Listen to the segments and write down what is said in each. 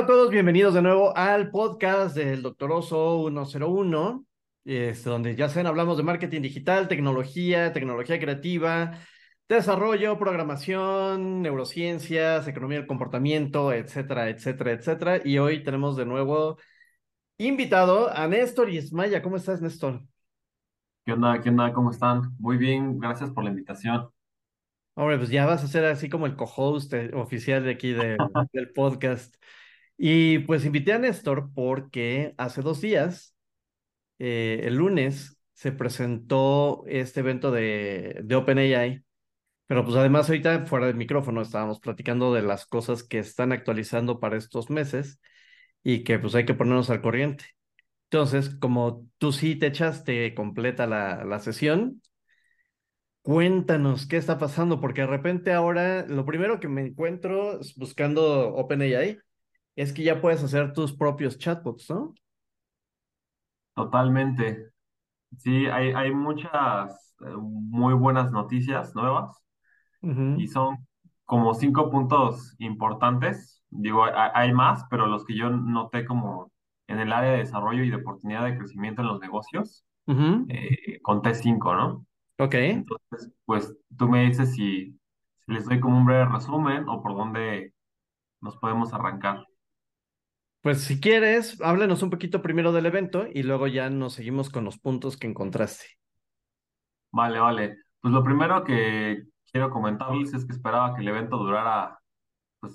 Hola a todos, bienvenidos de nuevo al podcast del Doctor Oso 101, este, donde ya saben, hablamos de marketing digital, tecnología, tecnología creativa, desarrollo, programación, neurociencias, economía del comportamiento, etcétera, etcétera, etcétera. Y hoy tenemos de nuevo invitado a Néstor y Ismaya. ¿Cómo estás, Néstor? ¿Qué onda? ¿Qué onda? ¿Cómo están? Muy bien, gracias por la invitación. Hombre, pues ya vas a ser así como el co-host eh, oficial de aquí de- del podcast. Y pues invité a Néstor porque hace dos días, eh, el lunes, se presentó este evento de, de OpenAI. Pero pues además ahorita fuera del micrófono estábamos platicando de las cosas que están actualizando para estos meses y que pues hay que ponernos al corriente. Entonces, como tú sí te echaste completa la, la sesión, cuéntanos qué está pasando, porque de repente ahora lo primero que me encuentro es buscando OpenAI es que ya puedes hacer tus propios chatbots, ¿no? Totalmente. Sí, hay, hay muchas eh, muy buenas noticias nuevas y son como cinco puntos importantes. Digo, hay, hay más, pero los que yo noté como en el área de desarrollo y de oportunidad de crecimiento en los negocios, eh, conté cinco, ¿no? Ok, Entonces, pues tú me dices si, si les doy como un breve resumen o por dónde nos podemos arrancar. Pues si quieres, háblanos un poquito primero del evento y luego ya nos seguimos con los puntos que encontraste. Vale, vale. Pues lo primero que quiero comentarles es que esperaba que el evento durara pues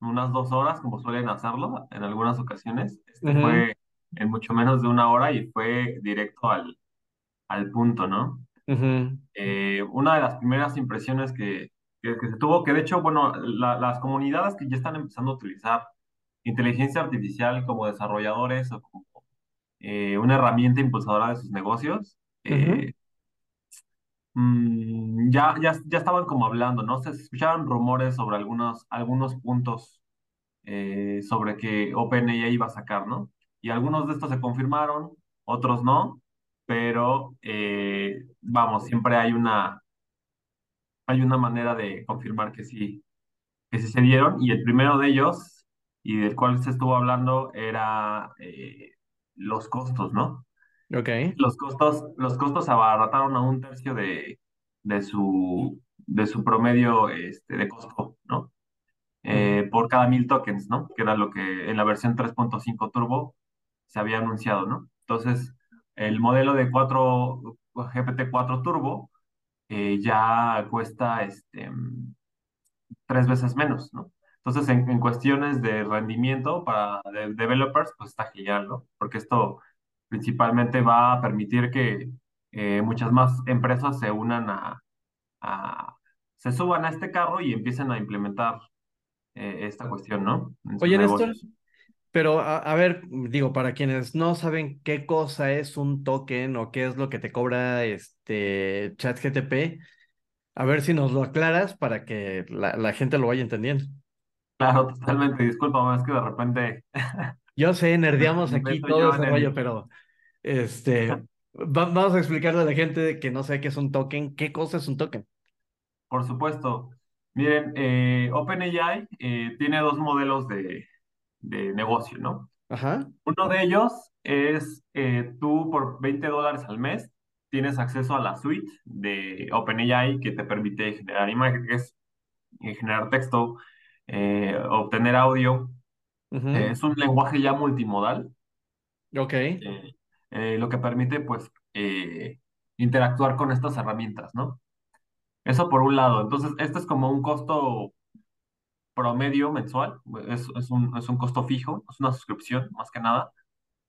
unas dos horas, como suelen hacerlo en algunas ocasiones. Este fue en mucho menos de una hora y fue directo al, al punto, ¿no? Eh, una de las primeras impresiones que, que, que se tuvo, que de hecho, bueno, la- las comunidades que ya están empezando a utilizar inteligencia artificial como desarrolladores o como eh, una herramienta impulsadora de sus negocios, ujú, eh, mm, ya, ya, ya estaban como hablando, ¿no? Se escuchaban rumores sobre algunos, algunos puntos eh, sobre que OpenAI iba a sacar, ¿no? Y algunos de estos se confirmaron, otros no, pero eh, vamos, siempre hay una, hay una manera de confirmar que sí, que sí se dieron, y el primero de ellos, y del cual se estuvo hablando, era eh, los costos, ¿no? Ok. Los costos, los costos abarataron a un tercio de, de su, de su promedio este, de costo, ¿no? Eh, por cada mil tokens, ¿no? Que era lo que en la versión 3.5 Turbo se había anunciado, ¿no? Entonces, el modelo de 4, GPT-4 Turbo eh, ya cuesta este, tres veces menos, ¿no? Entonces, en, en cuestiones de rendimiento para de- developers, pues está genial, ¿no? Porque esto principalmente va a permitir que eh, muchas más empresas se unan a, a- se suban a este carro y empiecen a implementar eh, esta cuestión, ¿no? En Oye, Néstor, pero a, a ver, digo, para quienes no saben qué cosa es un token o qué es lo que te cobra este ChatGTP, a ver si nos lo aclaras para que la, la gente lo vaya entendiendo. Claro, totalmente. Disculpa, es que de repente Yo sé, nerdeamos aquí todo ese rollo, pero este, va- vamos a explicarle a la gente que no sabe qué es un token, qué cosa es un token. Por supuesto. Miren, eh, OpenAI eh, tiene dos modelos de, de negocio, ¿no? Ajá, Uno de ellos es eh, tú por 20 dólares al mes tienes acceso a la suite de OpenAI que te permite generar imágenes, eh, generar texto, eh, obtener audio. Eh, es un lenguaje ya multimodal, ok, eh, lo que permite pues interactuar con estas herramientas, ¿no? Eso por un lado. Entonces, este es como un costo promedio mensual, es, es un, es un costo fijo, es una suscripción más que nada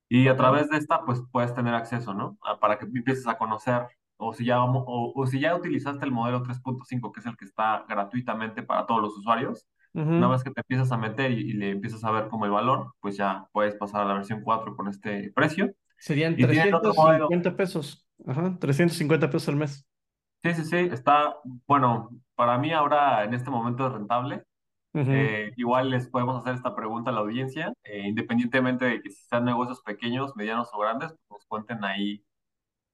Y a través de esta, pues puedes tener acceso, ¿no? A- para que empieces a conocer, o si ya, o, o si ya utilizaste el modelo 3.5, que es el que está gratuitamente para todos los usuarios, una vez que te empiezas a meter y, y le empiezas a ver como el valor, pues ya puedes pasar a la versión 4 con este precio. Serían Y tienen otro trescientos modelo. cincuenta pesos, ajá, 350 pesos al mes. Sí, sí, sí, está, bueno, para mí ahora en este momento es rentable. Eh, igual les podemos hacer esta pregunta a la audiencia, eh, independientemente de que si sean negocios pequeños, medianos o grandes, pues nos cuenten ahí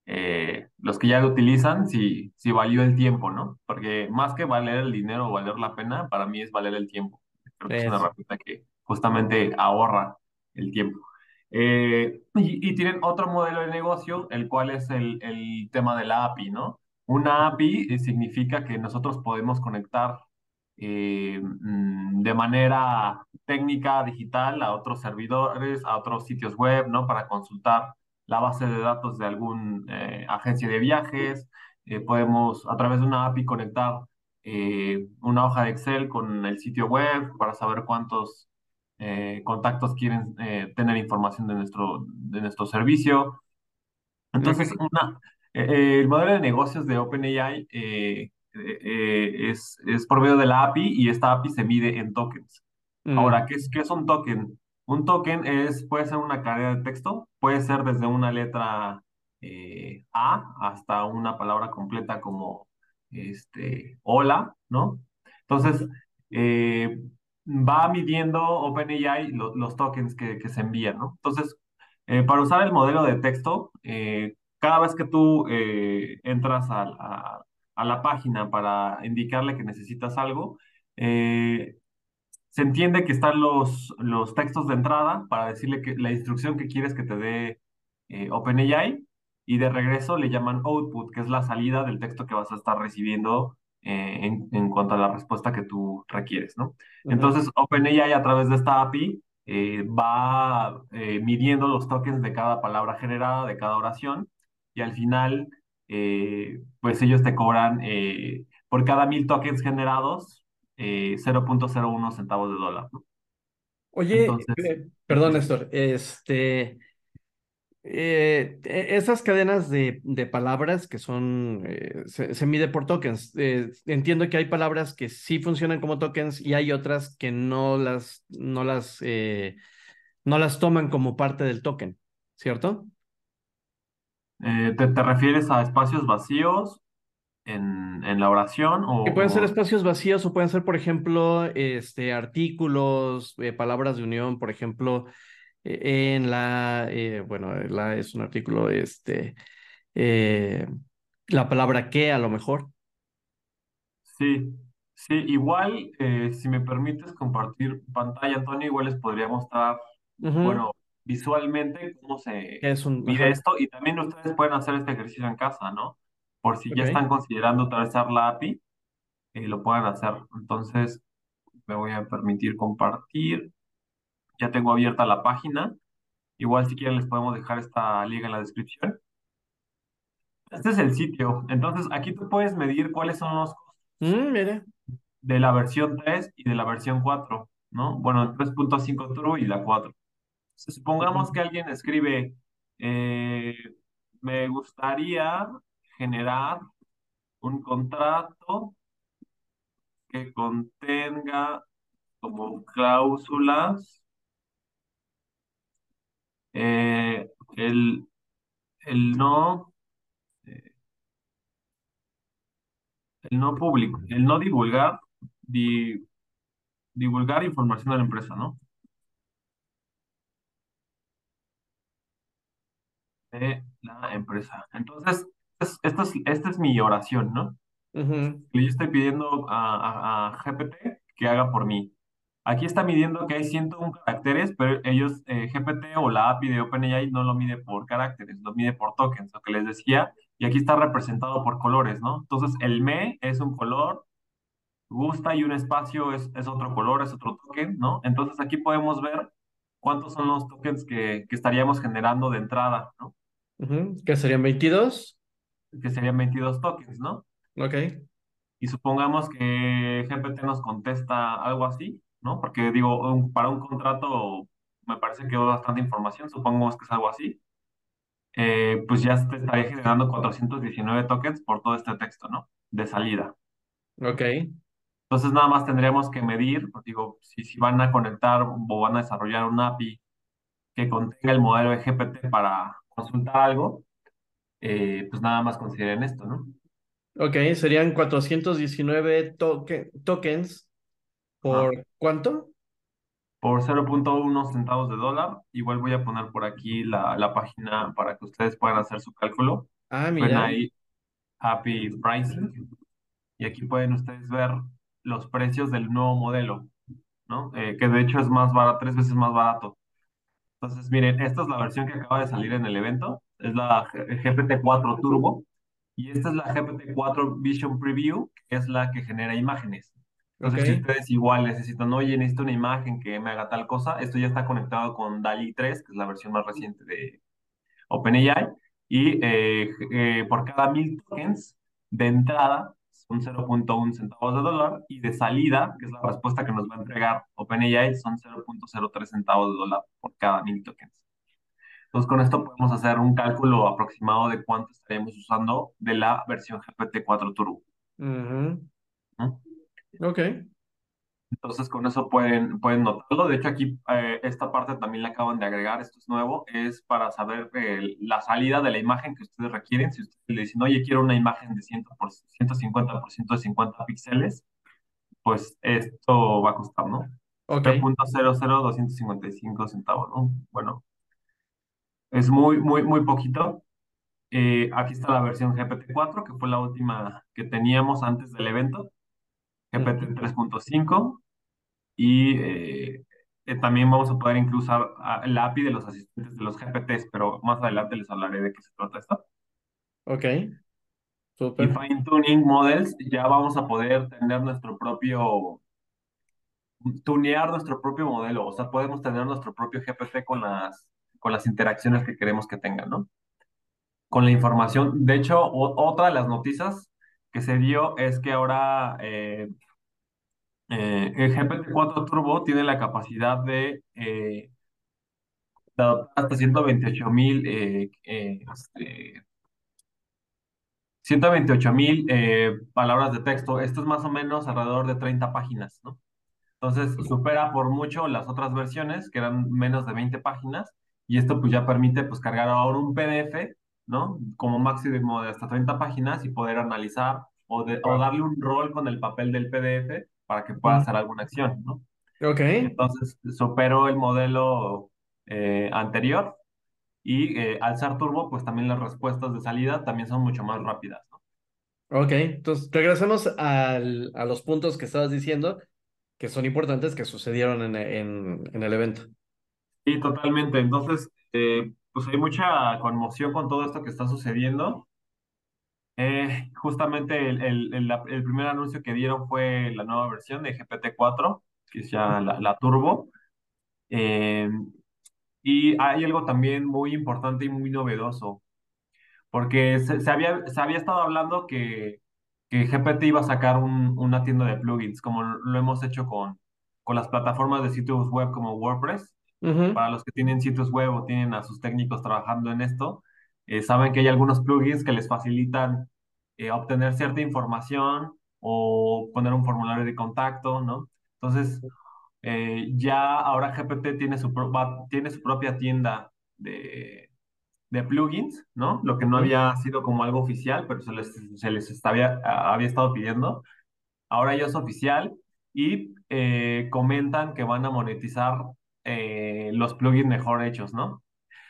eh, los que ya lo utilizan, si, si valió el tiempo, ¿no? Porque más que valer el dinero o valer la pena, para mí es valer el tiempo. Creo que es una Eso. herramienta que, justamente ahorra el tiempo. Eh, y, y tienen otro modelo de negocio, el cual es el, el tema de la API, ¿no? Una API eh, significa que nosotros podemos conectar eh, mm, de manera técnica, digital, a otros servidores, a otros sitios web, ¿no? Para consultar la base de datos de alguna agencia de viajes. podemos, a través de una API, conectar una hoja de Excel con el sitio web para saber cuántos eh, contactos quieren eh, tener información de nuestro, de nuestro servicio. Entonces, una, eh, el modelo de negocios de OpenAI es, es por medio de la API y esta API se mide en tokens. Mm, Ahora, ¿qué es, qué es un token? Un token es, puede ser una cadena de texto, puede ser desde una letra A hasta una palabra completa como este, hola, ¿no? Entonces, eh, va midiendo OpenAI lo- los tokens que, se envían, ¿no? Entonces, eh, para usar el modelo de texto, eh, cada vez que tú eh, entras a, a- a la página para indicarle que necesitas algo, eh, se entiende que están los, los textos de entrada para decirle que la instrucción que quieres que te dé eh, OpenAI y de regreso le llaman output, que es la salida del texto que vas a estar recibiendo eh, en, en cuanto a la respuesta que tú requieres, ¿no? ujú. Entonces, OpenAI a través de esta API eh, va eh, midiendo los tokens de cada palabra generada, de cada oración, y al final, eh, pues ellos te cobran eh, por cada mil tokens generados eh, cero punto cero uno centavos de dólar, ¿no? Oye, Entonces, eh, perdón, Néstor, este, eh, e- esas cadenas de, de palabras que son, eh, se, se mide por tokens. Eh, entiendo que hay palabras que sí funcionan como tokens y hay otras que no las, no las, eh, no las toman como parte del token, ¿cierto? eh, ¿te, te refieres a espacios vacíos en, en la oración Que pueden ser o, o- espacios vacíos o pueden ser, por ejemplo, este, artículos, eh, palabras de unión, por ejemplo, eh, en la, eh, bueno, la es un artículo, este, eh, la palabra que a lo mejor. Sí, sí, igual, eh, si me permites compartir pantalla, Antonio, igual les podría mostrar, bueno, visualmente cómo se es un, mide ajá, esto y también ustedes pueden hacer este ejercicio en casa, ¿no? Por si ya están considerando utilizar la API, eh, lo puedan hacer. Entonces, me voy a permitir compartir. Ya tengo abierta la página. Igual, si quieren, les podemos dejar esta liga en la descripción. Este es el sitio. Entonces, aquí tú puedes medir cuáles son los Mm, de la versión 3 y de la versión 4, ¿no? Bueno, el 3.5 Turbo y la 4. Supongamos que alguien escribe, eh, me gustaría generar un contrato que contenga como cláusulas eh, el, el no, eh, el no público, el no divulgar, di- divulgar información de la empresa, ¿no? De la empresa. Entonces, es- esta es, esta es mi oración, ¿no? ujú, que yo estoy pidiendo a, a- a GPT que haga por mí. Aquí está midiendo que hay 101 caracteres, pero ellos, eh, GPT o la API de OpenAI no lo mide por caracteres, lo mide por tokens, lo que les decía, y aquí está representado por colores, ¿no? Entonces, el me es un color, gusta y un espacio es, es otro color, es otro token, ¿no? Entonces, aquí podemos ver cuántos son los tokens que, que estaríamos generando de entrada, ¿no? ujú, ¿Qué serían 22? Que serían 22 tokens, ¿no? Ok. y supongamos que GPT nos contesta algo así, ¿no? Porque digo, un- para un contrato me parece que bastante información, supongamos que es algo así, eh, pues ya te estaría generando 419 tokens por todo este texto, ¿no? De salida. Ok. Entonces nada más tendríamos que medir, pues, digo, si, si van a conectar o van a desarrollar un API que contenga el modelo de GPT para consultar algo, eh, pues nada más consideren esto, ¿no? Ok, serían 419 toque- tokens por ¿cuánto? por 0.1 centavos de dólar. Igual voy a poner por aquí la, la página para que ustedes puedan hacer su cálculo. Ah, Ven mira. ahí Happy Pricing y aquí pueden ustedes ver los precios del nuevo modelo. ¿no? Eh, que de hecho es más barato, tres veces más barato. Entonces, miren, esta es la versión que acaba de salir en el evento, es la GPT-4 Turbo, y esta es la GPT-4 Vision Preview, que es la que genera imágenes. Entonces, Ok. si ustedes igual necesitan, oye, necesito una imagen que me haga tal cosa, esto ya está conectado con DALI 3, que es la versión más reciente de OpenAI, y eh, eh, por cada mil tokens de entrada son 0.1 centavos de dólar, y de salida, que es la respuesta que nos va a entregar OpenAI, son 0.03 centavos de dólar por cada mil tokens. Entonces, con esto podemos hacer un cálculo aproximado de cuánto estaríamos usando de la versión GPT-4 Turbo. Ujú. ¿no? Ok. Entonces, con eso pueden, pueden notarlo. De hecho, aquí eh, esta parte también la acaban de agregar, esto es nuevo, es para saber eh, la salida de la imagen que ustedes requieren. Si ustedes le dicen, oye, quiero una imagen de 100 por, 150% de 50 píxeles, pues esto va a costar, ¿no? Ok. 0.00255 centavos, ¿no? Bueno, es muy, muy, muy poquito. Eh, aquí está la versión GPT-4, que fue la última que teníamos antes del evento, GPT Ujú. 3.5, y eh, eh, también vamos a poder incluso el API de los asistentes de los GPTs, pero más adelante les hablaré de qué se trata esto. Ok. Y Súper. Fine Tuning Models, ya vamos a poder tener nuestro propio, tunear nuestro propio modelo, o sea, podemos tener nuestro propio GPT con las, con las interacciones que queremos que tengan, ¿no? con la información. De hecho, o- otra de las noticias que se dio es que ahora eh, eh, el GPT-4 Turbo tiene la capacidad de, eh, de hasta 128 mil eh, eh, este, 128 mil eh, palabras de texto. Esto es más o menos alrededor de 30 páginas, ¿no? Entonces, supera por mucho las otras versiones, que eran menos de 20 páginas, y esto pues ya permite pues cargar ahora un PDF, ¿no? Como máximo de hasta 30 páginas y poder analizar o, de- o darle un rol con el papel del PDF para que pueda hacer alguna acción, ¿no? Ok. Entonces, superó el modelo eh, anterior y eh, al ser turbo, pues también las respuestas de salida también son mucho más rápidas, ¿no? Ok. Entonces, regresamos al, a los puntos que estabas diciendo que son importantes que sucedieron en, en, en el evento. Sí, totalmente. Entonces, eh, pues hay mucha conmoción con todo esto que está sucediendo. Eh, justamente el, el, el, el primer anuncio que dieron fue la nueva versión de GPT-4, que es ya la, la Turbo. Eh, y hay algo también muy importante y muy novedoso, porque se, se había, se había estado hablando que, que GPT iba a sacar un- una tienda de plugins, como lo hemos hecho con, con las plataformas de sitios web como WordPress Ujú, para los que tienen sitios web o tienen a sus técnicos trabajando en esto, eh, saben que hay algunos plugins que les facilitan eh, obtener cierta información o poner un formulario de contacto, ¿no? Entonces, eh, ya ahora GPT tiene su, pro- va- tiene su propia tienda de, de plugins, ¿no? Lo que no había sido como algo oficial, pero se les, se les estaba, había estado pidiendo. Ahora ya es oficial y eh, comentan que van a monetizar eh, los plugins mejor hechos, ¿no?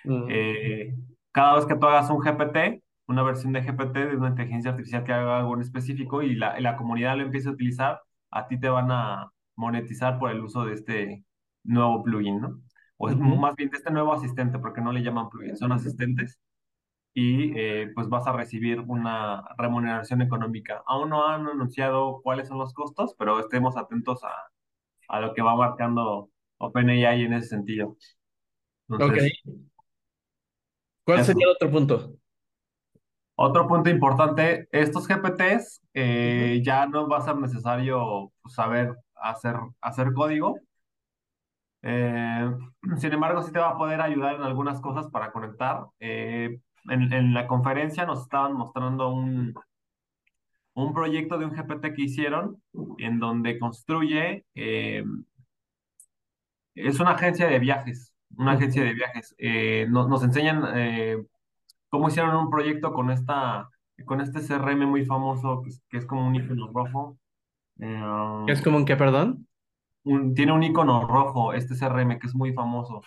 ujú, Eh, cada vez que tú hagas un GPT, una versión de GPT de una inteligencia artificial que haga algo en específico y la, la comunidad lo empiece a utilizar, a ti te van a monetizar por el uso de este nuevo plugin, ¿no? O es- ujú. más bien de este nuevo asistente, porque no le llaman plugin, son asistentes y eh, pues vas a recibir una remuneración económica. Aún no han anunciado cuáles son los costos, pero estemos atentos a, a lo que va marcando OpenAI en ese sentido. Ok. Entonces, ¿Cuál sería el otro punto? Otro punto importante, estos GPTs eh, ya no va a ser necesario pues, saber hacer, hacer código. Eh, sin embargo, sí te va a poder ayudar en algunas cosas para conectar. Eh, en, en la conferencia nos estaban mostrando un, un proyecto de un GPT que hicieron en donde construye, es una agencia de viajes, una agencia de viajes. Eh, no- nos enseñan eh, cómo hicieron un proyecto con esta, con este CRM muy famoso que es, que es como un icono rojo. Eh, ¿Es como en qué, perdón? un- tiene un icono rojo, este CRM que es muy famoso.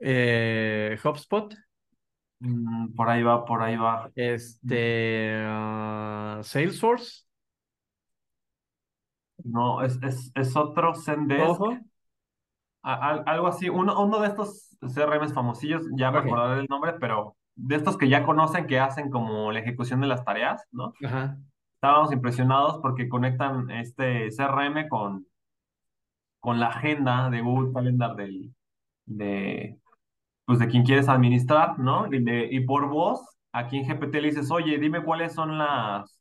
HubSpot. Mm, por ahí va, por ahí va. Este, ah, Salesforce. No, es, es, es otro Zendesk. Ojo. A- a- algo así, uno, uno de estos CRMs famosillos, ya me acordaré del nombre, pero de estos que ya conocen que hacen como la ejecución de las tareas, ¿no? Ajá. Estábamos impresionados porque conectan este CRM con, con la agenda de Google Calendar del, de, pues de quien quieres administrar, ¿no? Y, de- y por voz, aquí en GPT le dices, oye, dime cuáles son las,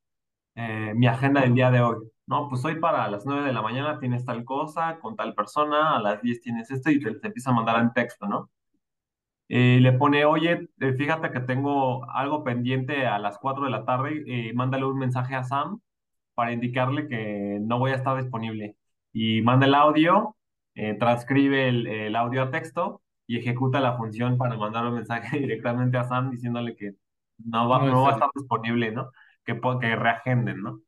eh, mi agenda del día de hoy. No, pues hoy para las 9 de la mañana tienes tal cosa, con tal persona, a las 10 tienes esto y te, te empieza a mandar en texto, ¿no? Eh, le pone, oye, eh, fíjate que tengo algo pendiente a las 4 de la tarde, eh, mándale un mensaje a Sam para indicarle que no voy a estar disponible. Y manda el audio, eh, transcribe el, el audio a texto y ejecuta la función para mandar un mensaje directamente a Sam diciéndole que no va, No, no va a estar disponible, ¿no? Que, que reagenden, ¿no?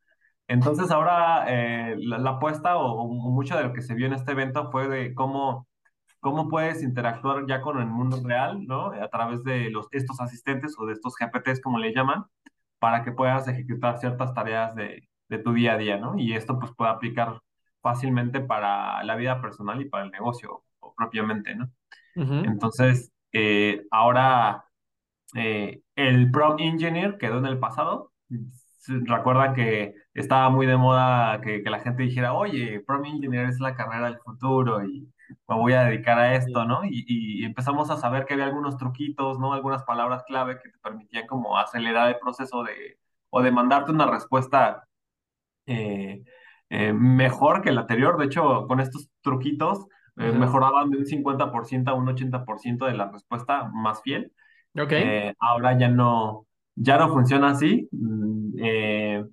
Entonces ahora eh, la, la apuesta o, o mucho de lo que se vio en este evento fue de cómo cómo puedes interactuar ya con el mundo real, ¿no? A través de los, estos asistentes o de estos GPTs, como le llaman, para que puedas ejecutar ciertas tareas de, de tu día a día, ¿no? Y esto pues puede aplicar fácilmente para la vida personal y para el negocio o propiamente, ¿no? Ujú. Entonces, eh, ahora eh, el prompt engineer quedó en el pasado. Sí, Recuerdan que estaba muy de moda que, que la gente dijera, oye, prompt engineer es la carrera del futuro y me voy a dedicar a esto. ¿no? Y, y empezamos a saber que había algunos truquitos, ¿no? Algunas palabras clave que te permitían como acelerar el proceso de, o de mandarte una respuesta eh, eh, mejor que el anterior. De hecho, con estos truquitos eh, mejoraban de un 50% a un 80% de la respuesta más fiel. Ok. Eh, ahora ya no, ya no funciona así. Mm, eh,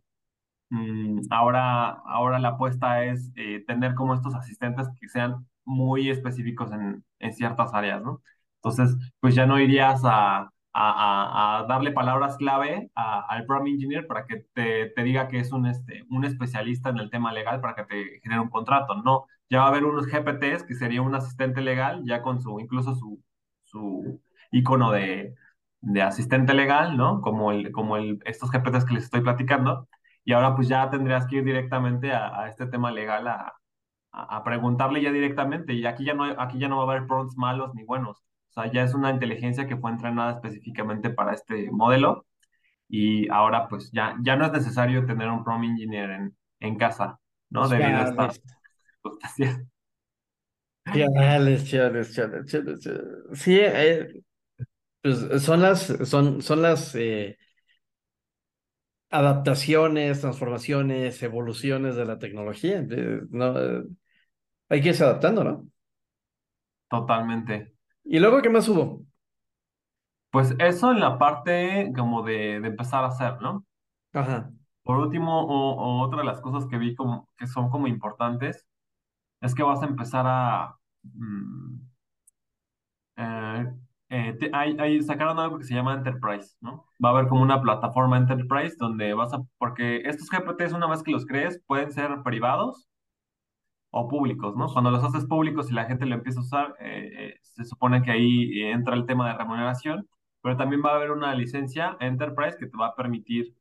ahora, ahora la apuesta es eh, tener como estos asistentes que sean muy específicos en, en ciertas áreas, ¿no? Entonces, pues ya no irías a, a, a- darle palabras clave al prompt engineer para que te, te diga que es un, este, un especialista en el tema legal para que te genere un contrato. No, ya va a haber unos GPTs que sería un asistente legal, ya con su, incluso su, su icono de, de asistente legal, ¿no? Como el, como el, estos GPTs que les estoy platicando y ahora pues ya tendrías que ir directamente a, a este tema legal a, a- a preguntarle ya directamente. Y aquí ya no, aquí ya no va a haber prompts malos ni buenos. O sea, ya es una inteligencia que fue entrenada específicamente para este modelo. Y ahora pues ya, ya no es necesario tener un prompt engineer en, en casa, ¿no? Debido a estas circunstancias. Chales, chales, chales. Sí, eh, pues son las, son, son las eh, adaptaciones, transformaciones, evoluciones de la tecnología. No, hay que irse adaptando, ¿no? Totalmente. ¿Y luego qué más hubo? Pues eso en la parte como de, de empezar a hacer, ¿no? Ajá. Por último, o, o otra de las cosas que vi como, que son como importantes es que vas a empezar a... mm, eh, eh, te- hay, hay- sacaron algo que se llama Enterprise, ¿no? Va a haber como una plataforma Enterprise donde vas a... Porque estos GPTs, una vez que los crees, pueden ser privados o públicos, ¿no? Cuando los haces públicos y la gente lo empieza a usar, eh, eh, se supone que ahí eh, entra el tema de remuneración, pero también va a haber una licencia Enterprise que te va a permitir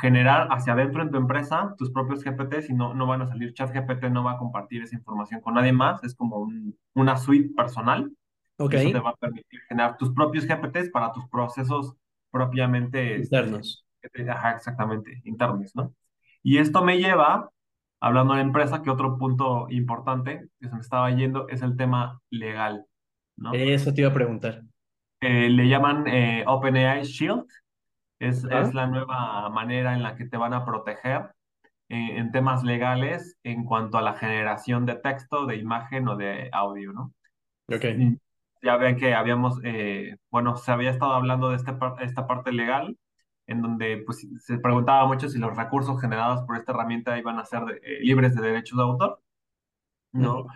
generar hacia adentro en tu empresa tus propios GPTs y no, no van a salir. ChatGPT no va a compartir esa información con nadie más, es como un- una suite personal Ok. y eso te va a permitir generar tus propios GPTs para tus procesos propiamente, este, Internos. que te- ajá, exactamente, internos, ¿no? Y esto me lleva, hablando de empresa, que otro punto importante que se me estaba yendo es el tema legal, ¿no? Eso te iba a preguntar. Eh, le llaman eh, OpenAI Shield, es, ¿Ah? es la nueva manera en la que te van a proteger eh, en temas legales en cuanto a la generación de texto, de imagen o de audio, ¿no? Ok. Ya ven que habíamos, eh, bueno, se había estado hablando de este esta parte legal, en donde pues, se preguntaba mucho si los recursos generados por esta herramienta iban a ser de- eh, libres de derechos de autor, ¿no?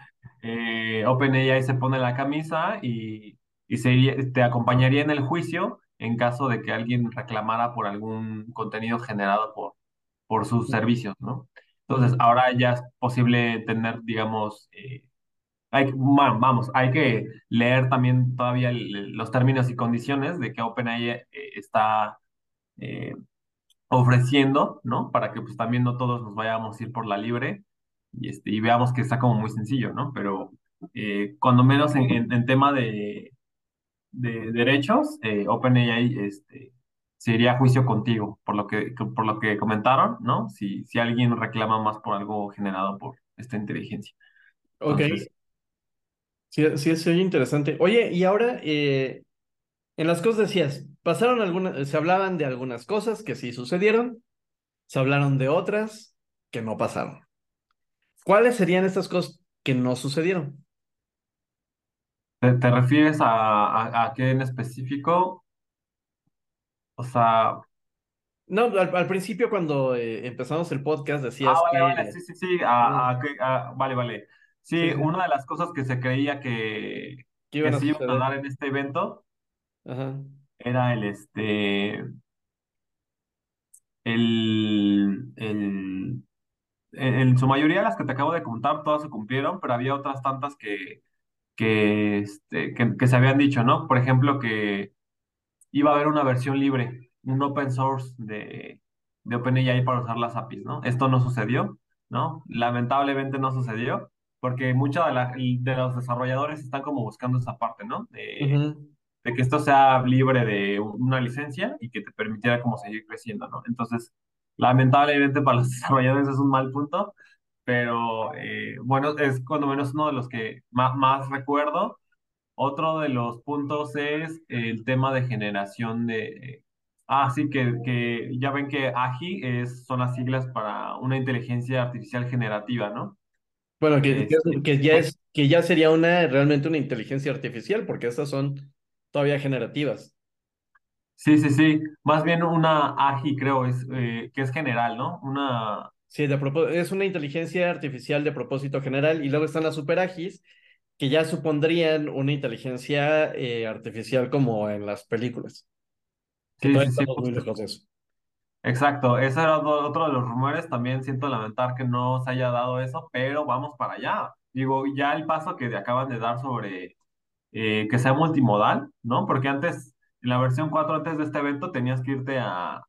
Eh, OpenAI se pone la camisa y, y se te acompañaría en el juicio en caso de que alguien reclamara por algún contenido generado por, por sus servicios, ¿no? Entonces, ahora ya es posible tener, digamos, eh, hay, bueno, vamos, hay que leer también todavía el- los términos y condiciones de que OpenAI eh, está eh, ofreciendo, ¿no? Para que pues también no todos nos vayamos a ir por la libre y, este, y veamos que está como muy sencillo, ¿no? Pero eh, cuando menos en, en- en tema de, de derechos, eh, OpenAI este, se iría a juicio contigo, por lo que, por lo que comentaron, ¿no? Si, si alguien reclama más por algo generado por esta inteligencia. Ok, Sí, sí, se oye interesante. Oye, y ahora, eh, en las cosas decías, pasaron algunas, se hablaban de algunas cosas que sí sucedieron, se hablaron de otras que no pasaron. ¿Cuáles serían estas cosas que no sucedieron? ¿te, te refieres a, a, a qué en específico? O sea, No, al, al principio cuando eh, empezamos el podcast Ah, decías vale, vale, que... sí, sí, sí, Ajá, a- a que- a- vale, vale. Sí, una de las cosas que se creía que, que que iban a se iban a suceder. dar en este evento Ajá. era el, este, el, el, en, en su mayoría las que te acabo de contar, todas se cumplieron, pero había otras tantas que, que, este, que, que se habían dicho, ¿no? Por ejemplo, que iba a haber una versión libre, un open source de, de OpenAI para usar las APIs, ¿no? Esto no sucedió, ¿no? Lamentablemente no sucedió, porque muchos de, de los desarrolladores están como buscando esa parte, ¿no? De, ujú. de que esto sea libre de una licencia y que te permitiera como seguir creciendo, ¿no? Entonces, lamentablemente para los desarrolladores es un mal punto, pero eh, bueno, es cuando menos uno de los que más, más recuerdo. Otro de los puntos es el tema de generación de... Ah, sí, que, que ya ven que AGI es, son las siglas para una inteligencia artificial generativa, ¿no? Bueno, que, que, Este, es- que ya es, que ya sería una, realmente una inteligencia artificial, porque estas son todavía generativas. sí, sí, sí. Más bien una AGI, creo, es, eh, que es general, ¿no? Una... Sí, de es una inteligencia artificial de propósito general, y luego están las superagis, que ya supondrían una inteligencia eh, artificial como en las películas, Sí, sí, sí, muy lejos de eso. Exacto. Ese era otro de los rumores. También siento lamentar que no se haya dado eso, pero vamos para allá. Digo, ya el paso que acaban de dar sobre eh, que sea multimodal, ¿no? Porque antes, en la versión 4 antes de este evento, tenías que irte a,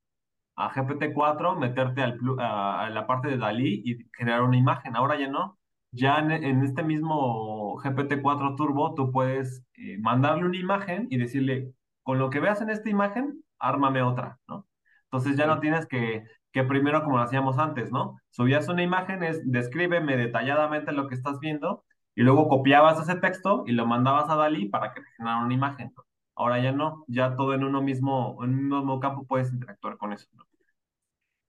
a GPT-4, meterte al, a, a la parte de Dalí y generar una imagen. Ahora ya no. Ya en, en este mismo GPT-4 Turbo, tú puedes eh, mandarle una imagen y decirle, con lo que veas en esta imagen, ármame otra, ¿no? Entonces ya no tienes que, que primero, como lo hacíamos antes, ¿no? Subías una imagen, es, descríbeme detalladamente lo que estás viendo y luego copiabas ese texto y lo mandabas a Dalí para que te generara una imagen. ¿no? Ahora ya no, ya todo en uno mismo, en un mismo campo puedes interactuar con eso. ¿no?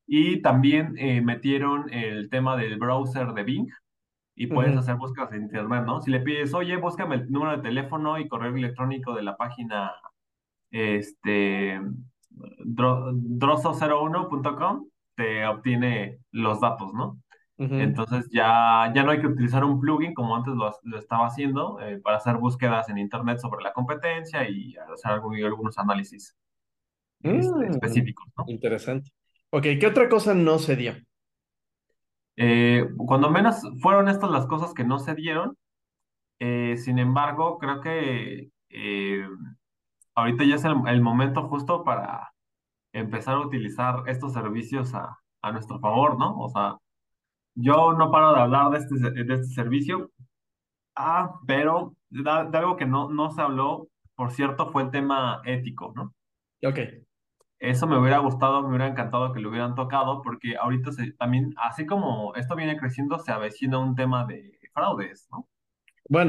Y también eh, metieron el tema del browser de Bing y puedes hacer búsquedas en internet, ¿no? Si le pides, oye, búscame el número de teléfono y correo electrónico de la página este, droso01.com, te obtiene los datos, ¿no? Entonces ya, ya no hay que utilizar un plugin como antes lo, lo estaba haciendo eh, para hacer búsquedas en internet sobre la competencia y hacer algún- algunos análisis este, Mm, específicos, ¿no? interesante. Ok, ¿qué otra cosa no se dio? Eh, cuando menos fueron estas las cosas que no se dieron, eh, sin embargo, creo que ahorita ya es el, el momento justo para empezar a utilizar estos servicios a, a nuestro favor, ¿no? O sea, yo no paro de hablar de este, de este servicio, ah, pero de, de algo que no, no se habló, por cierto, fue el tema ético, ¿no? Ok, Eso me hubiera gustado, me hubiera encantado que lo hubieran tocado, porque ahorita se, también, así como esto viene creciendo, se avecina un tema de fraudes, ¿no?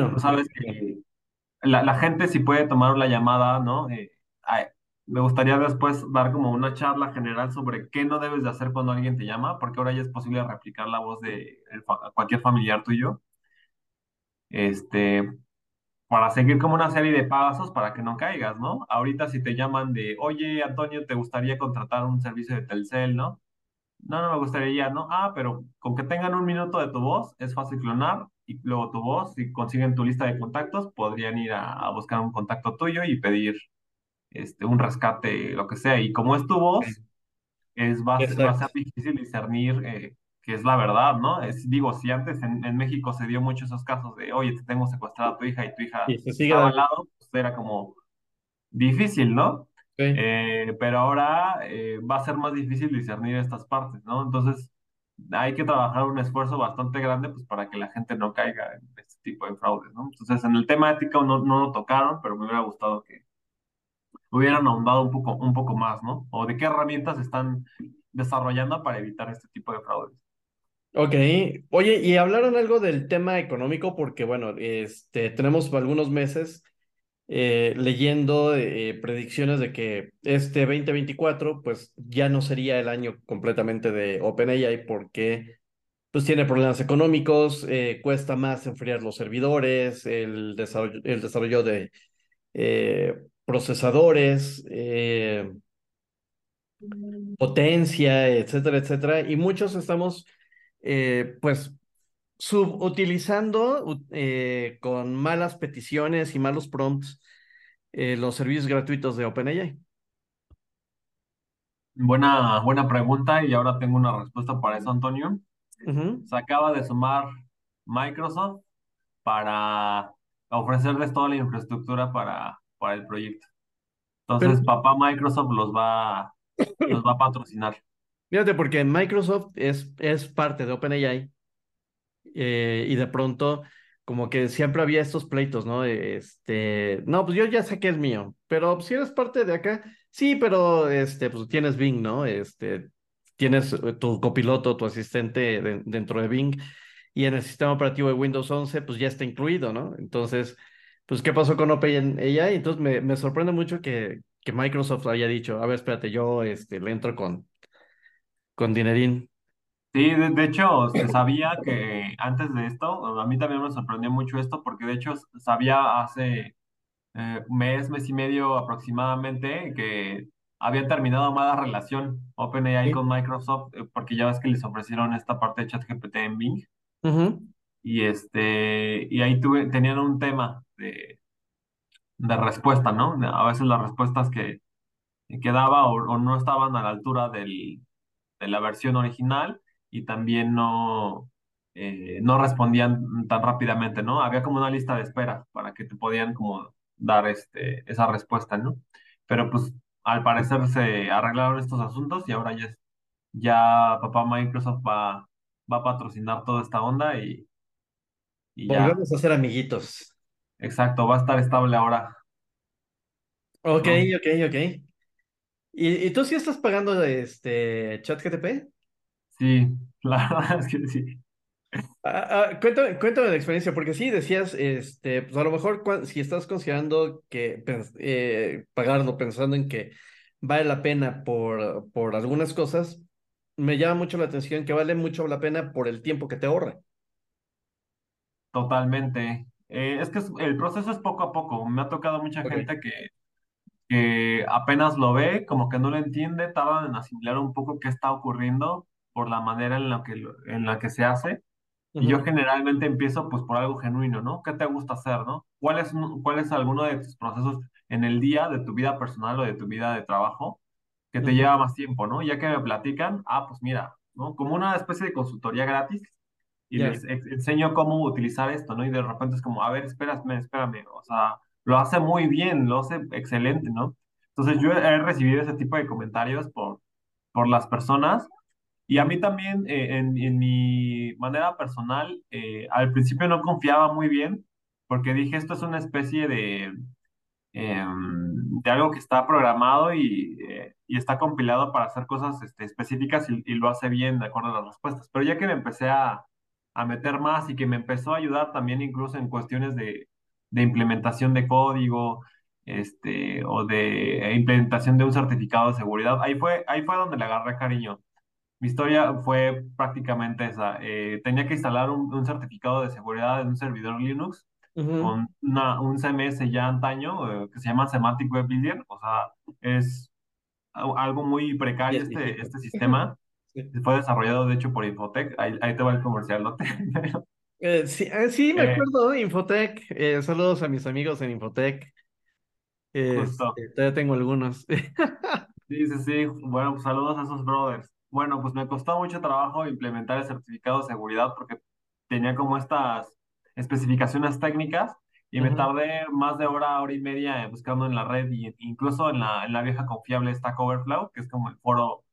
Tú bueno, sabes que la, gente si puede tomar la llamada, ¿no? Eh, me gustaría después dar como una charla general sobre qué no debes de hacer cuando alguien te llama, porque ahora ya es posible replicar la voz de cualquier familiar tuyo, este, para seguir como una serie de pasos para que no caigas, ¿no? Ahorita si te llaman de, oye, Antonio, ¿te gustaría contratar un servicio de Telcel, ¿no? No, no me gustaría, ¿no? Ah, pero con que tengan un minuto de tu voz, es fácil clonar y luego tu voz, si consiguen tu lista de contactos, podrían ir a, a buscar un contacto tuyo y pedir este, un rescate, lo que sea. Y como es tu voz, es, va, a ser- va a ser difícil discernir eh, que es la verdad, ¿no? Es, digo, si antes en, en México se dio mucho esos casos de, oye, te tengo secuestrada a tu hija y tu hija sigue estaba al lado, pues era como difícil, ¿no? Eh, pero ahora eh, va a ser más difícil discernir estas partes, ¿no? Entonces, hay que trabajar un esfuerzo bastante grande pues para que la gente no caiga en este tipo de fraudes, ¿no? Entonces, en el tema ético no, no lo tocaron, pero me hubiera gustado que hubieran ahondado un poco, un poco más, ¿no? O de qué herramientas están desarrollando para evitar este tipo de fraudes. Ok, oye, y hablaron algo del tema económico porque, bueno, este, tenemos algunos meses eh, leyendo eh, predicciones de que este 2024, pues ya no sería el año completamente de OpenAI porque, pues tiene problemas económicos, eh, cuesta más enfriar los servidores, el desarrollo, el desarrollo de procesadores, potencia, etcétera, etcétera, y muchos estamos pues subutilizando eh, con malas peticiones y malos prompts eh, los servicios gratuitos de OpenAI. Buena, buena pregunta y ahora tengo una respuesta para eso, Antonio. Se acaba de sumar Microsoft para ofrecerles toda la infraestructura para, para el proyecto. Entonces, papá Microsoft los va, los va a patrocinar. Fíjate, porque Microsoft es, es parte de OpenAI eh, y de pronto como que siempre había estos pleitos, ¿no? Este, no, pues yo ya sé que es mío, pero si eres parte de acá, sí, pero este, pues tienes Bing, ¿no? Este, tienes eh, tu copiloto, tu asistente dentro de Bing y en el sistema operativo de Windows 11, pues ya está incluido, ¿no? Entonces, pues, ¿qué pasó con OpenAI? Entonces, me, me sorprende mucho que, que Microsoft haya dicho, a ver, espérate, yo este, le entro con, con dinerín. Sí, de, hecho, se sabía que antes de esto, a mí también me sorprendió mucho esto, porque de hecho sabía hace eh, mes, mes y medio aproximadamente, que había terminado mala relación OpenAI con Microsoft, eh, porque ya ves que les ofrecieron esta parte de ChatGPT en Bing. Y este, y ahí tuve, tenían un tema de, de respuesta, ¿no? A veces las respuestas que, que daba o no estaban a la altura del, de la versión original y también no, eh, no respondían tan rápidamente, ¿no? Había como una lista de espera para que te podían como dar este, esa respuesta, ¿no? Pero pues al parecer se arreglaron estos asuntos y ahora ya, ya papá Microsoft va, va a patrocinar toda esta onda y, y Volvemos a ser amiguitos. Exacto, va a estar estable ahora. Ok, ok, ok. ¿Y, tú sí estás pagando este ChatGTP? Sí, la verdad es que sí. Ah, ah, cuéntame, cuéntame la experiencia, porque sí decías, este, pues a lo mejor si estás considerando que eh, pagarlo, pensando en que vale la pena por, por algunas cosas, me llama mucho la atención que vale mucho la pena por el tiempo que te ahorra. Totalmente. Eh, es que el proceso es poco a poco. Me ha tocado mucha gente que que apenas lo ve, como que no lo entiende, tardan en asimilar un poco qué está ocurriendo por la manera en la que, en la que se hace. Y yo generalmente empiezo pues por algo genuino, ¿no? ¿Qué te gusta hacer, no? ¿Cuál es, cuál es alguno de tus procesos en el día de tu vida personal o de tu vida de trabajo que te lleva más tiempo, ¿no? Ya que me platican, ah, pues mira, ¿no? Como una especie de consultoría gratis y les enseño cómo utilizar esto, ¿no? Y de repente es como, a ver, espérame, espérame, o sea, lo hace muy bien, lo hace excelente, ¿no? Entonces yo he recibido ese tipo de comentarios por, por las personas y a mí también eh, en, en, mi manera personal, eh, al principio no confiaba muy bien porque dije esto es una especie de, em, de algo que está programado y, eh, y, está compilado para hacer cosas este, específicas y, y, lo hace bien de acuerdo a las respuestas. Pero ya que me empecé a, a meter más y que me empezó a ayudar también incluso en cuestiones de, de implementación de código, este, o de implementación de un certificado de seguridad. Ahí fue, ahí fue donde le agarré cariño. Mi historia fue prácticamente esa. Eh, tenía que instalar un, certificado de seguridad en un servidor Linux con una, un CMS ya antaño eh, que se llama Semantic Web Builder. O sea, es algo muy precario este, este sistema. Fue desarrollado, de hecho, por Infotech. Ahí, ahí te va el comercial, ¿no? Eh, sí, sí, me acuerdo de Infotech. saludos a mis amigos en Infotech. Este, todavía tengo algunos. Sí, sí, sí. Bueno, pues saludos a esos brothers. Bueno, pues me costó mucho trabajo implementar el certificado de seguridad porque tenía como estas especificaciones técnicas y me tardé más de hora, hora y media buscando en la red y incluso en la, en la vieja confiable Stack Overflow, que es como el foro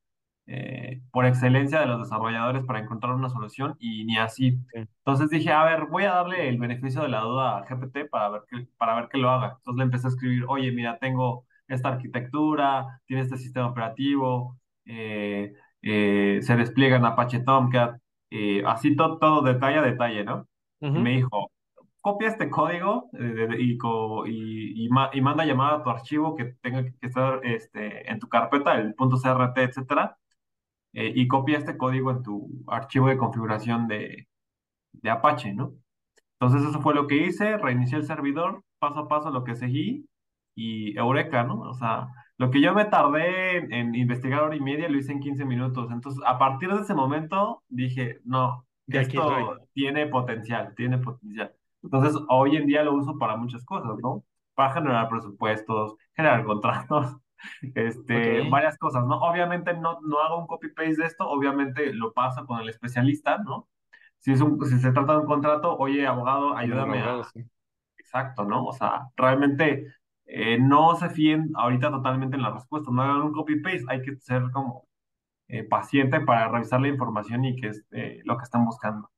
eh, por excelencia de los desarrolladores para encontrar una solución y ni así. Sí. Entonces dije, a ver, voy a darle el beneficio de la duda a GPT para ver que, para ver que lo haga. Entonces le empecé a escribir, oye, mira, tengo esta arquitectura, tiene este sistema operativo, eh, se despliega en Apache Tomcat, eh, así todo, todo detalle a detalle, ¿no? Y me dijo, copia este código eh, y, co- y, y ma- y manda llamada a tu archivo que tenga que estar este, en tu carpeta, el .crt, etcétera, eh, y copia este código en tu archivo de configuración de, de Apache, ¿no? Entonces eso fue lo que hice, reinicié el servidor, paso a paso lo que seguí y Eureka, ¿no? O sea, lo que yo me tardé en, en investigar hora y media lo hice en 15 minutos. Entonces, a partir de ese momento dije, no, De aquí esto tiene potencial, tiene potencial. Entonces, hoy en día lo uso para muchas cosas, ¿no? Para generar presupuestos, generar contratos, este, varias cosas, ¿no? Obviamente no, no hago un copy-paste de esto, obviamente lo paso con el especialista, ¿no? Si, es un, si se trata de un contrato, oye, abogado, ayúdame a... abogado, sí. Exacto, ¿no? O sea, realmente eh, no se fíen ahorita totalmente en la respuesta, no hagan un copy-paste, hay que ser como eh, paciente para revisar la información y que es eh, lo que están buscando.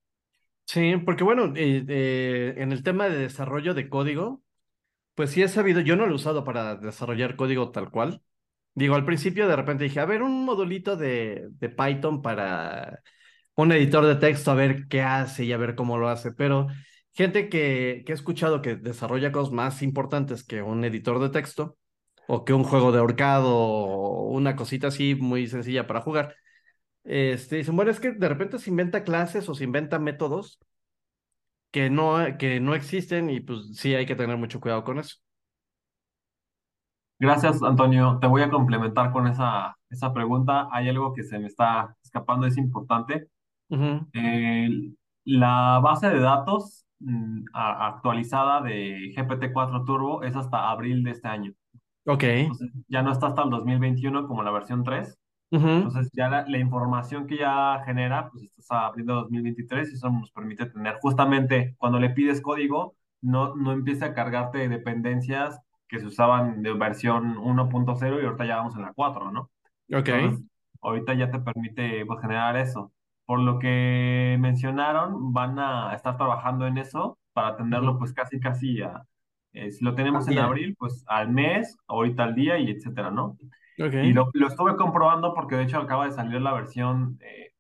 Sí, porque bueno, eh, eh, en el tema de desarrollo de código, pues sí he sabido, yo no lo he usado para desarrollar código tal cual. Digo, al principio de repente dije, a ver, un modulito de, de Python para un editor de texto, a ver qué hace y a ver cómo lo hace. Pero gente que, que he escuchado que desarrolla cosas más importantes que un editor de texto o que un juego de ahorcado o una cosita así muy sencilla para jugar, este, dicen, bueno, es que de repente se inventa clases o se inventa métodos que no, que no existen y pues sí hay que tener mucho cuidado con eso. Gracias, Antonio. Te voy a complementar con esa, esa pregunta. Hay algo que se me está escapando, es importante. Ujú. Eh, la base de datos mm, a- actualizada de GPT-4 Turbo es hasta abril de este año. Ok. Entonces, ya no está hasta el 2021 como la versión 3. Ujú. Entonces, ya la, la información que ya genera, pues está hasta abril de 2023 y eso nos permite tener justamente cuando le pides código, no, no empieza a cargarte dependencias que se usaban de versión 1.0 y ahorita ya vamos en la 4, ¿no? Ok. Entonces, ahorita ya te permite pues, generar eso. Por lo que mencionaron, van a estar trabajando en eso para tenerlo pues casi casi a, eh, si lo tenemos en abril, pues al mes, ahorita al día y etcétera, ¿no? Y Ok. lo, lo estuve comprobando porque de hecho acaba de salir la versión, eh,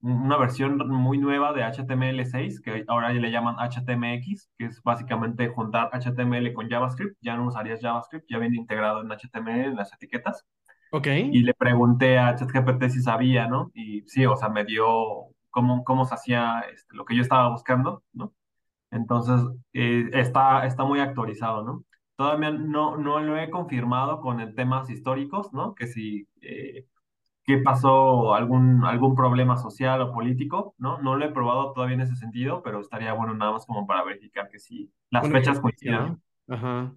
una versión muy nueva de HTML6, que ahora ya le llaman HTMX, que es básicamente juntar HTML con JavaScript. Ya no usarías JavaScript, ya viene integrado en HTML, en las etiquetas Ok. y le pregunté a ChatGPT si sabía, ¿no? Y sí, o sea, me dio cómo, cómo se hacía este, lo que yo estaba buscando, ¿no? Entonces, eh, está, está muy actualizado, ¿no? Todavía no, no lo he confirmado con el temas históricos, ¿no? Que si, eh, qué pasó, algún, algún problema social o político, ¿no? No lo he probado todavía en ese sentido, pero estaría bueno nada más como para verificar que sí, las Un fechas coincidan. Ajá.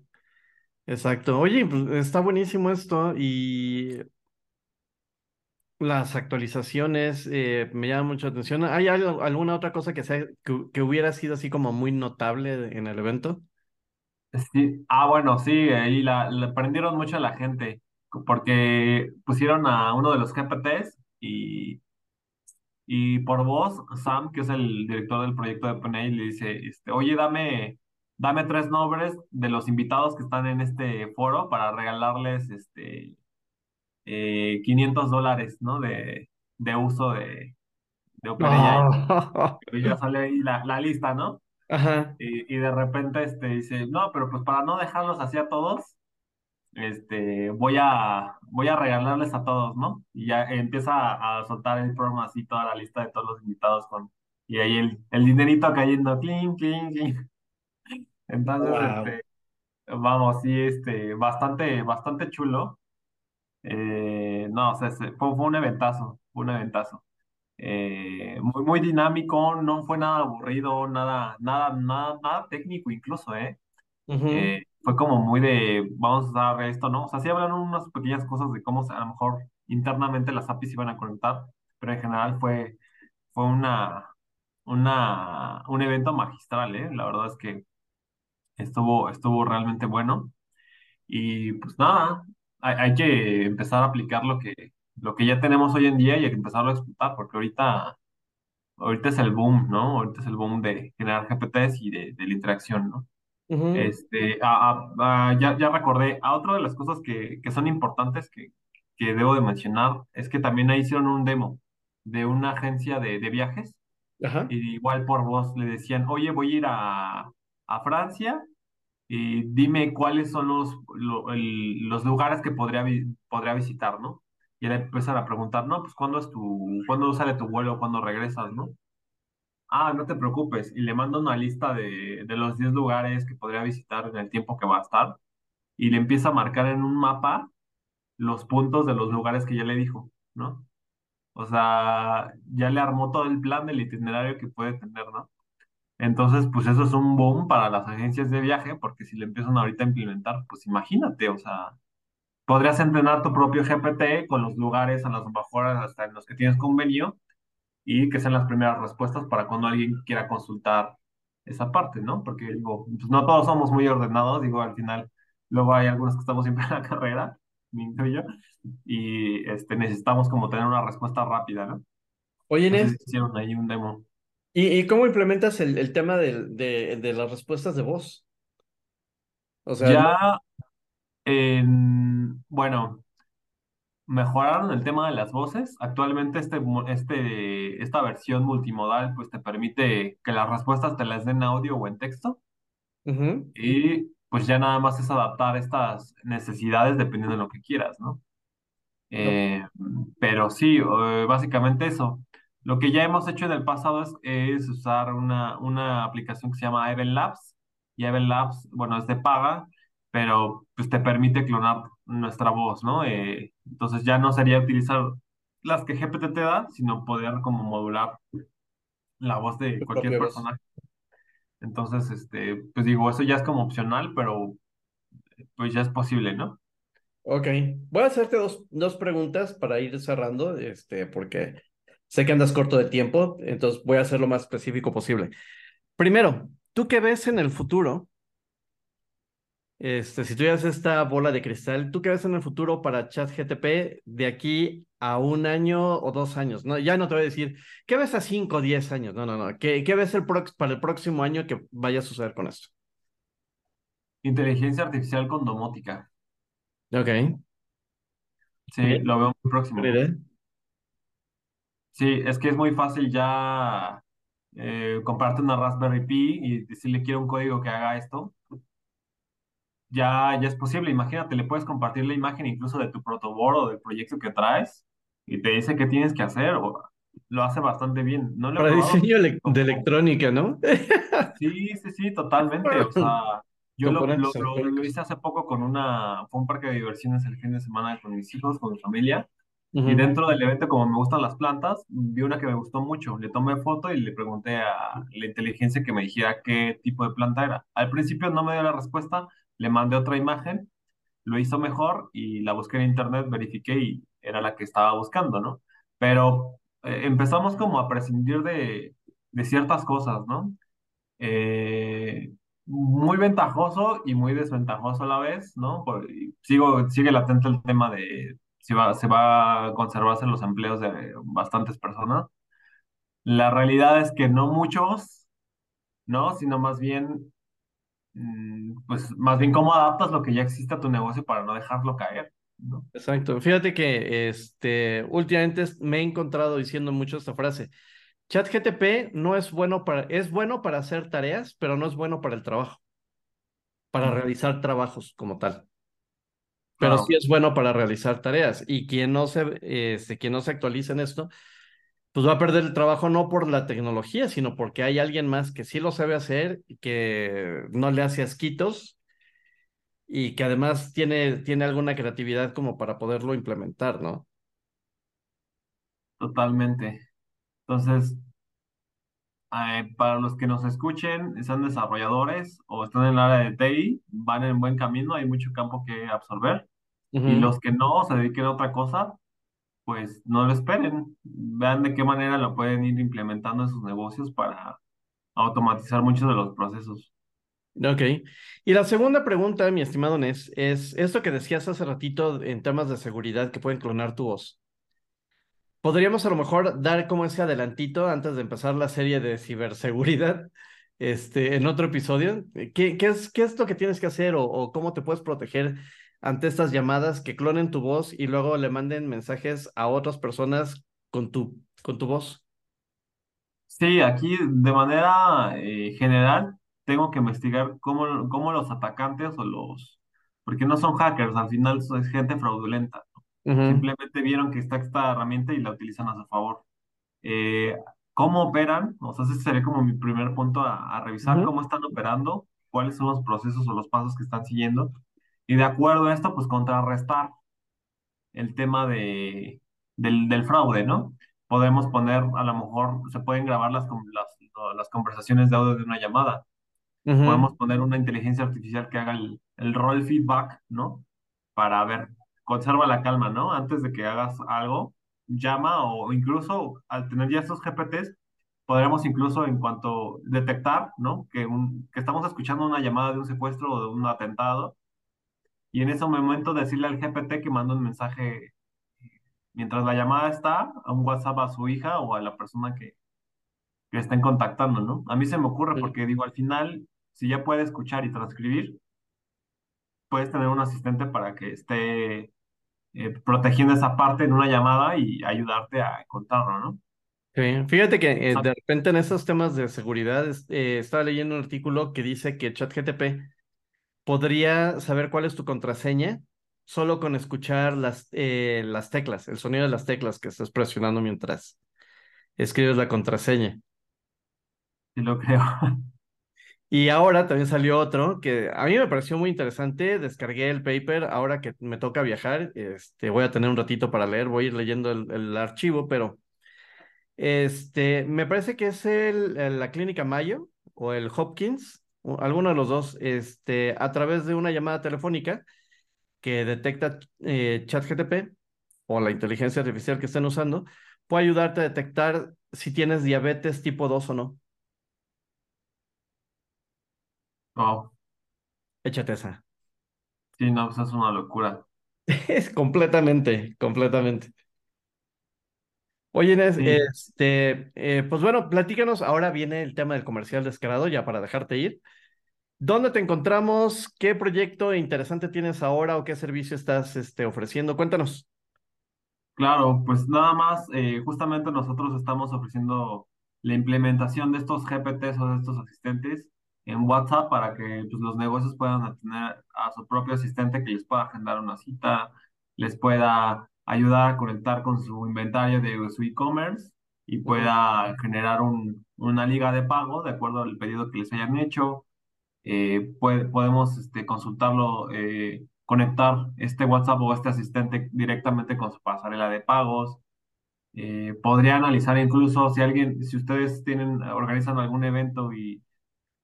Exacto. Oye, pues está buenísimo esto y las actualizaciones eh, me llaman mucho atención. ¿Hay alguna otra cosa que sea que, que hubiera sido así como muy notable en el evento? Sí, ah, bueno, sí, ahí la, la prendieron mucho a la gente, porque pusieron a uno de los GPTs y, y por voz, Sam, que es el director del proyecto de OpenAI, le dice, este, oye, dame, dame tres nombres de los invitados que están en este foro para regalarles este, eh, 500 dólares, ¿no? De, de uso de, de OpenAI. Ah. Y ya sale ahí la, la lista, ¿no? Ajá. Y, y de repente este, dice, no, pero pues para no dejarlos así a todos, este, voy a, voy a regalarles a todos, ¿no? Y ya empieza a, a soltar el programa así toda la lista de todos los invitados con, y ahí el, el dinerito cayendo, clink, clink, clink. Entonces, Wow. este, vamos, sí, este, bastante, bastante chulo. Eh, no, o sea, se- fue, fue un eventazo, fue un eventazo. Eh, muy, muy dinámico, no fue nada aburrido, nada, nada, nada, nada técnico incluso, ¿eh? Ujú. eh, fue como muy de, vamos a usar esto, ¿no? O sea, sí hablaron unas pequeñas cosas de cómo se- a lo mejor internamente las APIs iban a conectar, pero en general fue, fue una, una, un evento magistral, ¿eh? La verdad es que estuvo, estuvo realmente bueno. Y pues nada, hay, hay que empezar a aplicar lo que, lo que ya tenemos hoy en día y empezarlo a explotar, porque ahorita, ahorita es el boom, ¿no? Ahorita es el boom de generar GPTs y de, de la interacción, ¿no? Ujú, Este, ah, ah, ah, ya, ya recordé, a otra de las cosas que, que son importantes que, que debo de mencionar es que también ahí hicieron un demo de una agencia de, de viajes Ajá, y igual por voz le decían, oye, voy a ir a, a Francia y dime cuáles son los, los lugares que podría, podría visitar, ¿no? Y le empiezan a preguntar, no, pues ¿cuándo es tu, cuándo sale tu vuelo, cuándo regresas, ¿no? Ah, no te preocupes. Y le mando una lista de, de los 10 lugares que podría visitar en el tiempo que va a estar. Y le empieza a marcar en un mapa los puntos de los lugares que ya le dijo, ¿no? O sea, ya le armó todo el plan del itinerario que puede tener, ¿no? Entonces, pues eso es un boom para las agencias de viaje, porque si le empiezan ahorita a implementar, pues imagínate, o sea, podrías entrenar tu propio GPT con los lugares a las mejoras hasta en los que tienes convenio y que sean las primeras respuestas para cuando alguien quiera consultar esa parte, ¿no? Porque digo, pues no todos somos muy ordenados, digo, al final luego hay algunos que estamos siempre en la carrera, me incluyo, y este, necesitamos como tener una respuesta rápida, ¿no? Oye, Entonces hicieron ahí un demo. ¿Y, y cómo implementas el, el tema de, de las respuestas de voz? O sea, Ya en, bueno, mejoraron el tema de las voces. Actualmente este, este, esta versión multimodal pues te permite que las respuestas te las den en audio o en texto. Y pues ya nada más es adaptar estas necesidades dependiendo de lo que quieras, ¿no? Eh, pero sí, eh, básicamente eso. Lo que ya hemos hecho en el pasado es, es usar una, una aplicación que se llama Even Labs. Y Even Labs, bueno, es de paga, pero pues te permite clonar nuestra voz, ¿no? Eh, entonces ya no sería utilizar las que GPT te da, sino poder como modular la voz de cualquier propia voz. persona. Entonces, este, pues digo, eso ya es como opcional, pero pues ya es posible, ¿no? Ok, voy a hacerte dos, dos preguntas para ir cerrando, este, porque sé que andas corto de tiempo, entonces voy a ser lo más específico posible. Primero, ¿tú qué ves en el futuro? Este, si tuvieras esta bola de cristal, ¿tú qué ves en el futuro para ChatGTP de aquí a un año o dos años? No, ya no te voy a decir, ¿qué ves a cinco o diez años? No, no, no. ¿Qué, qué ves el para el próximo año que vaya a suceder con esto? Inteligencia artificial con domótica. Ok, Sí, lo veo muy próximo. Sí, es que es muy fácil ya eh, comprarte una Raspberry Pi y decirle quiero un código que haga esto. Ya, ya es posible. Imagínate, le puedes compartir la imagen incluso de tu protoboard o del proyecto que traes y te dice qué tienes que hacer. O, lo hace bastante bien. No lo Para probado. diseño de Como, electrónica, ¿no? Sí, sí, sí, totalmente. O sea, yo lo, lo, hice hace poco con una, fue un parque de diversiones el fin de semana con mis hijos, con mi familia. Y Ujú, dentro del evento, como me gustan las plantas, vi una que me gustó mucho. Le tomé foto y le pregunté a la inteligencia que me dijera qué tipo de planta era. Al principio no me dio la respuesta, le mandé otra imagen, lo hizo mejor y la busqué en internet, verifiqué y era la que estaba buscando, ¿no? Pero eh, empezamos como a prescindir de, de ciertas cosas, ¿no? eh, muy ventajoso y muy desventajoso a la vez, ¿no? Por- y sigo, sigue latente el tema de si va, se va a conservarse los empleos de bastantes personas. La realidad es que no muchos, ¿no? Sino más bien, mm, pues más bien cómo adaptas lo que ya existe a tu negocio para no dejarlo caer, ¿no? Exacto. Fíjate que este, últimamente me he encontrado diciendo mucho esta frase. ChatGTP no es bueno para, es bueno para hacer tareas, pero no es bueno para el trabajo, para realizar trabajos como tal. Pero sí es bueno para realizar tareas. Y quien no se, este, quien no se actualice en esto, pues va a perder el trabajo no por la tecnología, sino porque hay alguien más que sí lo sabe hacer, que no le hace asquitos y que además tiene, tiene alguna creatividad como para poderlo implementar, ¿no? totalmente. Entonces, eh, para los que nos escuchen, sean desarrolladores o están en el área de TI, van en buen camino, hay mucho campo que absorber. Y Ujú. los que no se dediquen a otra cosa, pues no lo esperen. Vean de qué manera lo pueden ir implementando en sus negocios para automatizar muchos de los procesos. Ok. Y la segunda pregunta, mi estimado Nes, es esto que decías hace ratito en temas de seguridad que pueden clonar tu voz. podríamos a lo mejor dar como ese adelantito antes de empezar la serie de ciberseguridad este, en otro episodio. ¿Qué, qué, es, qué es lo que tienes que hacer o, o cómo te puedes proteger ante estas llamadas que clonen tu voz y luego le manden mensajes a otras personas con tu, con tu voz? Sí, aquí de manera eh, general tengo que investigar cómo, cómo los atacantes o los, porque no son hackers, al final es gente fraudulenta. Simplemente vieron que está esta herramienta y la utilizan a su favor. Eh, ¿cómo operan? O sea, ese sería como mi primer punto a, a revisar cómo están operando, cuáles son los procesos o los pasos que están siguiendo. Y de acuerdo a esto, pues contrarrestar el tema de, del, del fraude, ¿no? Podemos poner, a lo mejor, se pueden grabar las, las, las conversaciones de audio de una llamada. ujú, Podemos poner una inteligencia artificial que haga el, el role feedback, ¿no? Para ver, conserva la calma, ¿no? Antes de que hagas algo, llama o incluso al tener ya estos GPTs, podríamos incluso en cuanto detectar, ¿no? Que, un, que estamos escuchando una llamada de un secuestro o de un atentado y en ese momento decirle al GPT que manda un mensaje mientras la llamada está, a un WhatsApp a su hija o a la persona que, que estén contactando, ¿no? A mí se me ocurre sí. porque digo, al final, si ya puede escuchar y transcribir, puedes tener un asistente para que esté eh, protegiendo esa parte en una llamada y ayudarte a encontrarlo, ¿no? Sí, Fíjate que eh, de repente en esos temas de seguridad eh, estaba leyendo un artículo que dice que ChatGTP podría saber cuál es tu contraseña solo con escuchar las, eh, las teclas, el sonido de las teclas que estás presionando mientras escribes la contraseña. sí lo creo. Y ahora también salió otro que a mí me pareció muy interesante. Descargué el paper. Ahora que me toca viajar, este, voy a tener un ratito para leer. Voy a ir leyendo el, el archivo, pero este, me parece que es el, la clínica Mayo o el Hopkins, alguno de los dos, este, a través de una llamada telefónica que detecta eh, ChatGTP o la inteligencia artificial que estén usando, puede ayudarte a detectar si tienes diabetes tipo 2 o no. Wow. Échate esa. Sí, no, pues es una locura. Es completamente, completamente. Oye, Inés, Sí, este, eh, pues bueno, platícanos, ahora viene el tema del comercial descarado, ya para dejarte ir. ¿Dónde te encontramos? ¿Qué proyecto interesante tienes ahora o qué servicio estás, este, ofreciendo? Cuéntanos. Claro, pues nada más, eh, justamente nosotros estamos ofreciendo la implementación de estos GPTs o de estos asistentes en WhatsApp para que pues, los negocios puedan tener a su propio asistente que les pueda agendar una cita, les pueda ayudar a conectar con su inventario de su e-commerce y pueda generar un, una liga de pago de acuerdo al pedido que les hayan hecho eh, puede- podemos este, consultarlo, eh, conectar este WhatsApp o este asistente directamente con su pasarela de pagos. Eh, podría analizar incluso si alguien, si ustedes tienen, organizan algún evento y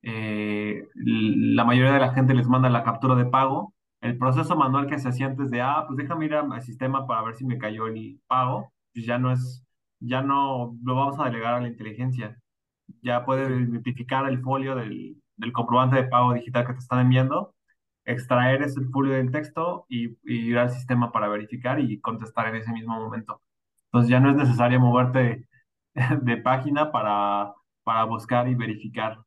eh, la mayoría de la gente les manda la captura de pago, el proceso manual que se hacía antes de, ah, pues déjame ir al sistema para ver si me cayó el pago, pues ya no es, ya no lo vamos a delegar a la inteligencia ya puedes ujú. identificar el folio del, del comprobante de pago digital que te están enviando, extraer ese folio del texto y, y ir al sistema para verificar y contestar en ese mismo momento. Entonces ya no es necesario moverte de página para, para buscar y verificar.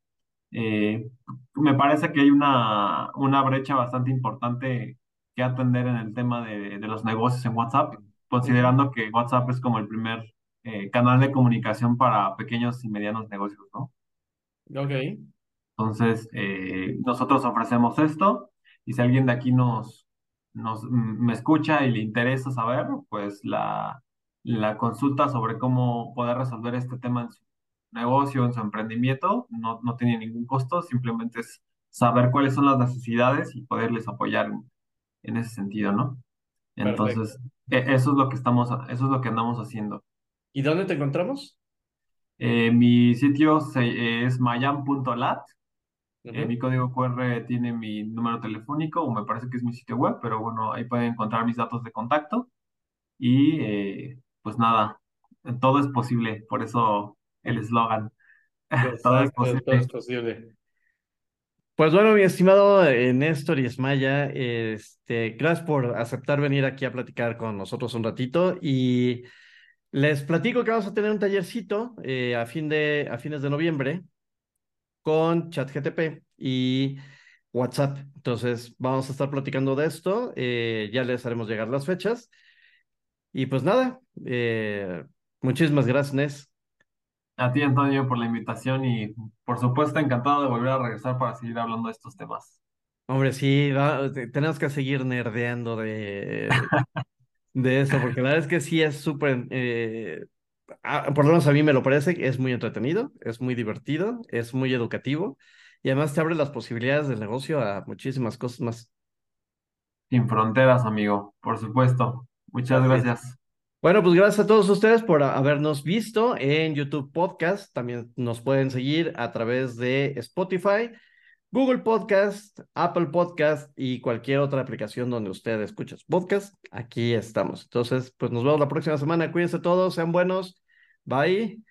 Eh, me parece que hay una, una brecha bastante importante que atender en el tema de, de los negocios en WhatsApp, considerando que WhatsApp es como el primer eh, canal de comunicación para pequeños y medianos negocios, ¿no? Ok, Entonces, eh, nosotros ofrecemos esto y si alguien de aquí nos, nos mm, me escucha y le interesa saber, pues la, la consulta sobre cómo poder resolver este tema en su negocio, en su emprendimiento, no, no tiene ningún costo, simplemente es saber cuáles son las necesidades y poderles apoyar en, en ese sentido, ¿no? Entonces, e- eso es lo que estamos, eso es lo que andamos haciendo. ¿Y dónde te encontramos? Eh, mi sitio se- es mayan.lat Eh, mi código QR tiene mi número telefónico o me parece que es mi sitio web, pero bueno, ahí pueden encontrar mis datos de contacto y eh, pues nada, todo es posible, por eso el eslogan, todo es Exacto, todo es posible. Pues bueno, mi estimado Néstor y Esmaya, este, gracias por aceptar venir aquí a platicar con nosotros un ratito y Les platico que vamos a tener un tallercito eh, a, fin de, a fines de noviembre con ChatGTP y WhatsApp. Entonces, vamos a estar platicando de esto. Eh, ya les haremos llegar las fechas. Y pues nada, eh, muchísimas gracias, Nes. A ti, Antonio, por la invitación y por supuesto encantado de volver a regresar para seguir hablando de estos temas. Hombre, sí, tenemos que seguir nerdeando de, de eso, porque la verdad es que sí es súper, eh, ah, por lo menos a mí me lo parece, es muy entretenido, es muy divertido, es muy educativo y además te abre las posibilidades del negocio a muchísimas cosas más. Sin fronteras, amigo, por supuesto. Muchas gracias. Bueno, pues gracias a todos ustedes por habernos visto en YouTube Podcast. También nos pueden seguir a través de Spotify, Google Podcast, Apple Podcast y cualquier otra aplicación donde usted escuche podcast. Aquí estamos. Entonces, pues nos vemos la próxima semana. Cuídense todos, sean buenos. Bye.